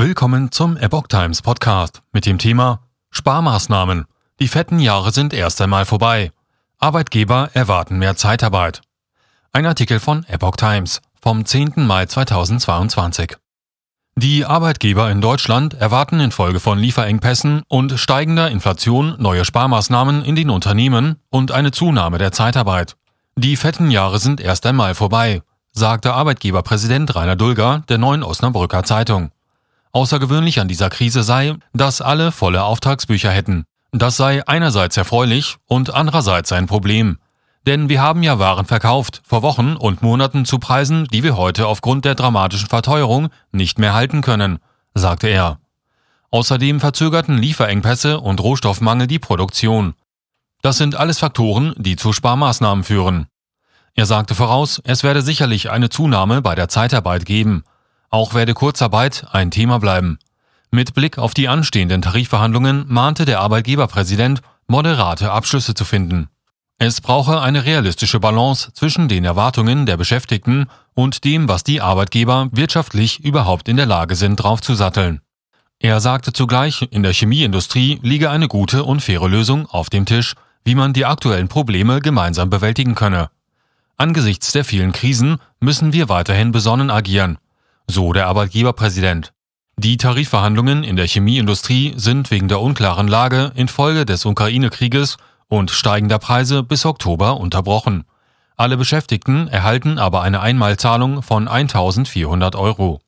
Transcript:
Willkommen zum Epoch Times Podcast mit dem Thema Sparmaßnahmen. Die fetten Jahre sind erst einmal vorbei. Arbeitgeber erwarten mehr Zeitarbeit. Ein Artikel von Epoch Times vom 10. Mai 2022. Die Arbeitgeber in Deutschland erwarten infolge von Lieferengpässen und steigender Inflation neue Sparmaßnahmen in den Unternehmen und eine Zunahme der Zeitarbeit. Die fetten Jahre sind erst einmal vorbei, sagte Arbeitgeberpräsident Rainer Dulger der Neuen Osnabrücker Zeitung. Außergewöhnlich an dieser Krise sei, dass alle volle Auftragsbücher hätten. Das sei einerseits erfreulich und andererseits ein Problem. Denn wir haben ja Waren verkauft, vor Wochen und Monaten zu Preisen, die wir heute aufgrund der dramatischen Verteuerung nicht mehr halten können, sagte er. Außerdem verzögerten Lieferengpässe und Rohstoffmangel die Produktion. Das sind alles Faktoren, die zu Sparmaßnahmen führen. Er sagte voraus, es werde sicherlich eine Zunahme bei der Zeitarbeit geben. Auch werde Kurzarbeit ein Thema bleiben. Mit Blick auf die anstehenden Tarifverhandlungen mahnte der Arbeitgeberpräsident, moderate Abschlüsse zu finden. Es brauche eine realistische Balance zwischen den Erwartungen der Beschäftigten und dem, was die Arbeitgeber wirtschaftlich überhaupt in der Lage sind, draufzusatteln. Er sagte zugleich, in der Chemieindustrie liege eine gute und faire Lösung auf dem Tisch, wie man die aktuellen Probleme gemeinsam bewältigen könne. Angesichts der vielen Krisen müssen wir weiterhin besonnen agieren so der Arbeitgeberpräsident. Die Tarifverhandlungen in der Chemieindustrie sind wegen der unklaren Lage infolge des Ukraine-Krieges und steigender Preise bis Oktober unterbrochen. Alle Beschäftigten erhalten aber eine Einmalzahlung von 1400 Euro.